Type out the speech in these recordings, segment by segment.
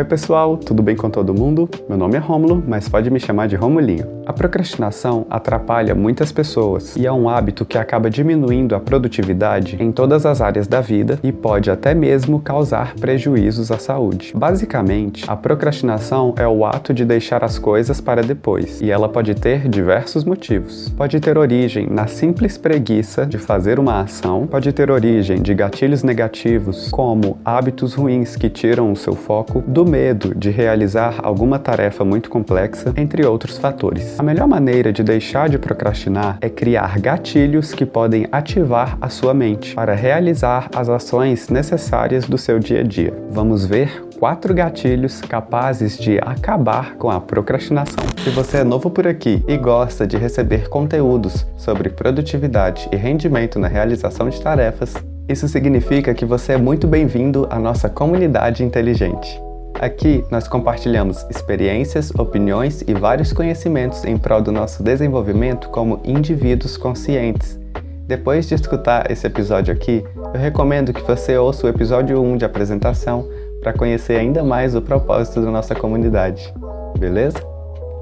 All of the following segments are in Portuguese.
Oi pessoal, tudo bem com todo mundo? Meu nome é Rômulo, mas pode me chamar de Romulinho. A procrastinação atrapalha muitas pessoas e é um hábito que acaba diminuindo a produtividade em todas as áreas da vida e pode até mesmo causar prejuízos à saúde. Basicamente, a procrastinação é o ato de deixar as coisas para depois e ela pode ter diversos motivos. Pode ter origem na simples preguiça de fazer uma ação, pode ter origem de gatilhos negativos, como hábitos ruins que tiram o seu foco, do medo de realizar alguma tarefa muito complexa, entre outros fatores. A melhor maneira de deixar de procrastinar é criar gatilhos que podem ativar a sua mente para realizar as ações necessárias do seu dia a dia. Vamos ver quatro gatilhos capazes de acabar com a procrastinação. Se você é novo por aqui e gosta de receber conteúdos sobre produtividade e rendimento na realização de tarefas, isso significa que você é muito bem-vindo à nossa comunidade inteligente. Aqui nós compartilhamos experiências, opiniões e vários conhecimentos em prol do nosso desenvolvimento como indivíduos conscientes. Depois de escutar esse episódio aqui, eu recomendo que você ouça o episódio 1 de apresentação para conhecer ainda mais o propósito da nossa comunidade. Beleza?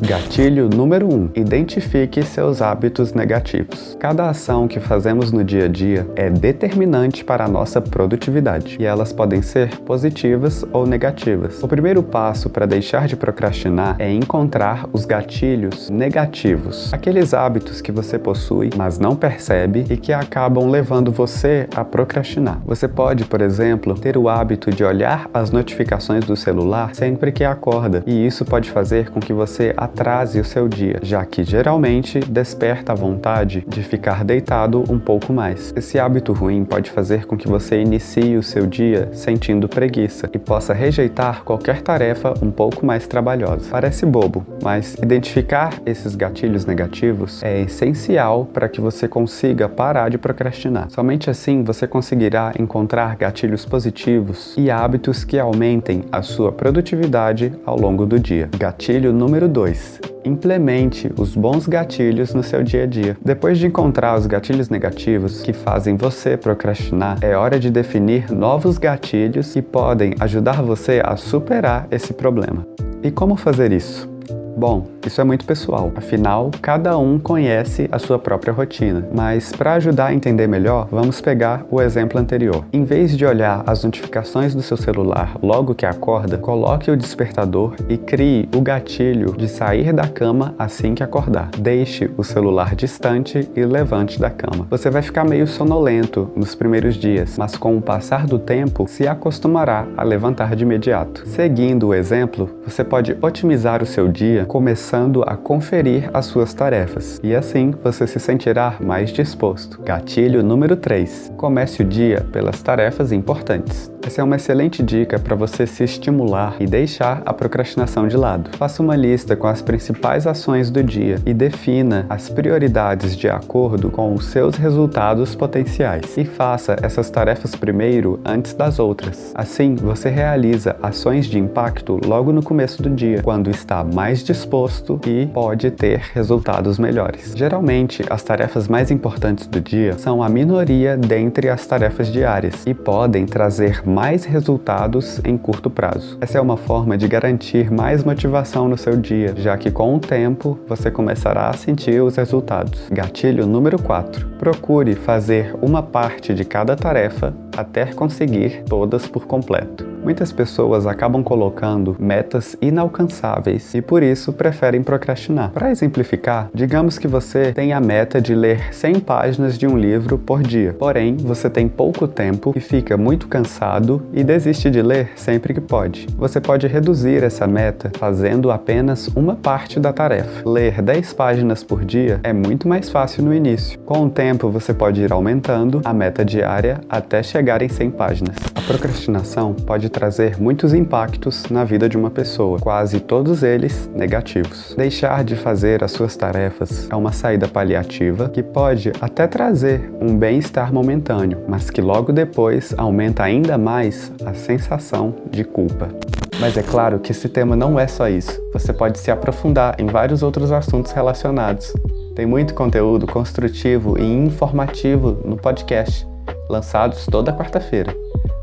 Gatilho número 1: um, identifique seus hábitos negativos. Cada ação que fazemos no dia a dia é determinante para a nossa produtividade e elas podem ser positivas ou negativas. O primeiro passo para deixar de procrastinar é encontrar os gatilhos negativos, aqueles hábitos que você possui, mas não percebe e que acabam levando você a procrastinar. Você pode, por exemplo, ter o hábito de olhar as notificações do celular sempre que acorda, e isso pode fazer com que você atrase o seu dia, já que geralmente desperta a vontade de ficar deitado um pouco mais. Esse hábito ruim pode fazer com que você inicie o seu dia sentindo preguiça e possa rejeitar qualquer tarefa um pouco mais trabalhosa. Parece bobo, mas identificar esses gatilhos negativos é essencial para que você consiga parar de procrastinar. Somente assim você conseguirá encontrar gatilhos positivos e hábitos que aumentem a sua produtividade ao longo do dia. Gatilho número 2 Implemente os bons gatilhos no seu dia a dia. Depois de encontrar os gatilhos negativos que fazem você procrastinar, é hora de definir novos gatilhos que podem ajudar você a superar esse problema. E como fazer isso? Bom, isso é muito pessoal, afinal, cada um conhece a sua própria rotina. Mas para ajudar a entender melhor, vamos pegar o exemplo anterior. Em vez de olhar as notificações do seu celular logo que acorda, coloque o despertador e crie o gatilho de sair da cama assim que acordar. Deixe o celular distante e levante da cama. Você vai ficar meio sonolento nos primeiros dias, mas com o passar do tempo se acostumará a levantar de imediato. Seguindo o exemplo, você pode otimizar o seu dia começando a conferir as suas tarefas, e assim você se sentirá mais disposto. Gatilho número 3: comece o dia pelas tarefas importantes. Essa é uma excelente dica para você se estimular e deixar a procrastinação de lado. Faça uma lista com as principais ações do dia e defina as prioridades de acordo com os seus resultados potenciais. E faça essas tarefas primeiro antes das outras. Assim, você realiza ações de impacto logo no começo do dia, quando está mais disposto e pode ter resultados melhores. Geralmente, as tarefas mais importantes do dia são a minoria dentre as tarefas diárias e podem trazer mais resultados em curto prazo. Essa é uma forma de garantir mais motivação no seu dia, já que com o tempo você começará a sentir os resultados. Gatilho número 4. Procure fazer uma parte de cada tarefa até conseguir todas por completo. Muitas pessoas acabam colocando metas inalcançáveis e por isso preferem procrastinar. Para exemplificar, digamos que você tem a meta de ler 100 páginas de um livro por dia. Porém, você tem pouco tempo e fica muito cansado e desiste de ler sempre que pode. Você pode reduzir essa meta fazendo apenas uma parte da tarefa. Ler 10 páginas por dia é muito mais fácil no início. Com o tempo, você pode ir aumentando a meta diária até chegar em 100 páginas. A procrastinação pode trazer muitos impactos na vida de uma pessoa, quase todos eles negativos. Deixar de fazer as suas tarefas é uma saída paliativa que pode até trazer um bem-estar momentâneo, mas que logo depois aumenta ainda mais a sensação de culpa. Mas é claro que esse tema não é só isso. Você pode se aprofundar em vários outros assuntos relacionados. Tem muito conteúdo construtivo e informativo no podcast, lançados toda quarta-feira.